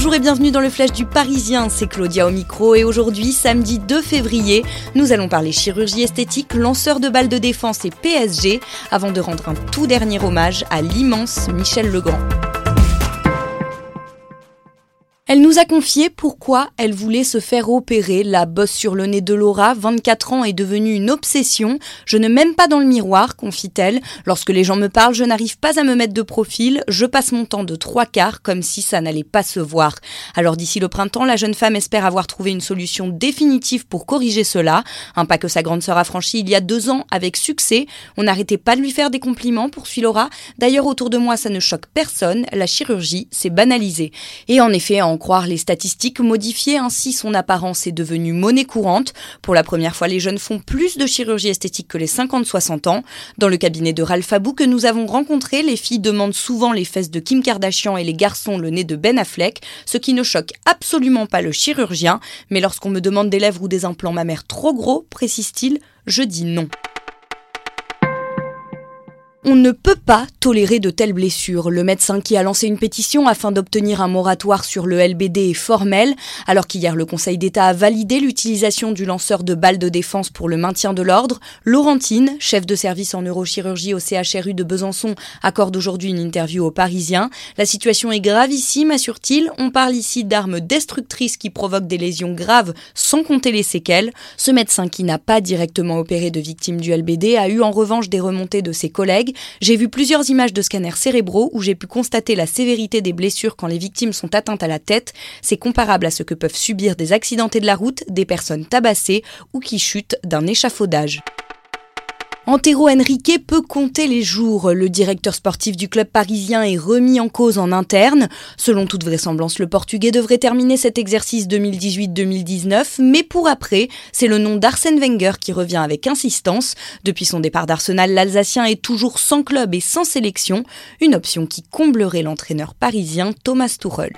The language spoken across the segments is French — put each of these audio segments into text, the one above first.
Bonjour et bienvenue dans le Flash du Parisien, c'est Claudia au micro et aujourd'hui, samedi 2 février, nous allons parler chirurgie esthétique, lanceur de balles de défense et PSG, avant de rendre un tout dernier hommage à l'immense Michel Legrand. Elle nous a confié pourquoi elle voulait se faire opérer. La bosse sur le nez de Laura, 24 ans, est devenue une obsession. Je ne m'aime pas dans le miroir, confie-t-elle. Lorsque les gens me parlent, je n'arrive pas à me mettre de profil. Je passe mon temps de trois quarts comme si ça n'allait pas se voir. Alors d'ici le printemps, la jeune femme espère avoir trouvé une solution définitive pour corriger cela. Un pas que sa grande sœur a franchi il y a deux ans avec succès. On n'arrêtait pas de lui faire des compliments, poursuit Laura. D'ailleurs, autour de moi, ça ne choque personne. La chirurgie, c'est banalisé. Et en effet, croire les statistiques, modifier ainsi son apparence est devenue monnaie courante. Pour la première fois, les jeunes font plus de chirurgie esthétique que les 50-60 ans. Dans le cabinet de Ralph Abou que nous avons rencontré, les filles demandent souvent les fesses de Kim Kardashian et les garçons le nez de Ben Affleck, ce qui ne choque absolument pas le chirurgien. Mais lorsqu'on me demande des lèvres ou des implants mammaires trop gros, précise-t-il, je dis non. On ne peut pas tolérer de telles blessures. Le médecin qui a lancé une pétition afin d'obtenir un moratoire sur le LBD est formel, alors qu'hier le Conseil d'État a validé l'utilisation du lanceur de balles de défense pour le maintien de l'ordre. Laurentine, chef de service en neurochirurgie au CHRU de Besançon, accorde aujourd'hui une interview aux Parisiens. La situation est gravissime, assure-t-il. On parle ici d'armes destructrices qui provoquent des lésions graves sans compter les séquelles. Ce médecin qui n'a pas directement opéré de victimes du LBD a eu en revanche des remontées de ses collègues j'ai vu plusieurs images de scanners cérébraux où j'ai pu constater la sévérité des blessures quand les victimes sont atteintes à la tête. C'est comparable à ce que peuvent subir des accidentés de la route, des personnes tabassées ou qui chutent d'un échafaudage. Antero Henrique peut compter les jours. Le directeur sportif du club parisien est remis en cause en interne. Selon toute vraisemblance, le Portugais devrait terminer cet exercice 2018-2019, mais pour après, c'est le nom d'Arsène Wenger qui revient avec insistance. Depuis son départ d'Arsenal, l'Alsacien est toujours sans club et sans sélection, une option qui comblerait l'entraîneur parisien Thomas Tuchel.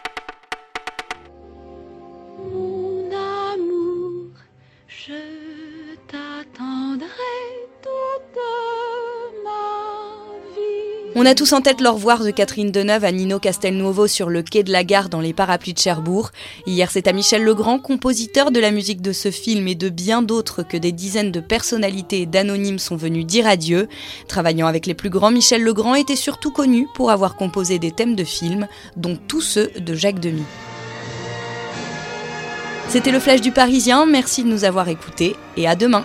On a tous en tête leur revoir de Catherine Deneuve à Nino Castelnuovo sur le quai de la gare dans les parapluies de Cherbourg. Hier, c'est à Michel Legrand, compositeur de la musique de ce film et de bien d'autres que des dizaines de personnalités et d'anonymes sont venus dire adieu. Travaillant avec les plus grands, Michel Legrand était surtout connu pour avoir composé des thèmes de films, dont tous ceux de Jacques Demy. C'était le Flash du Parisien, merci de nous avoir écoutés et à demain.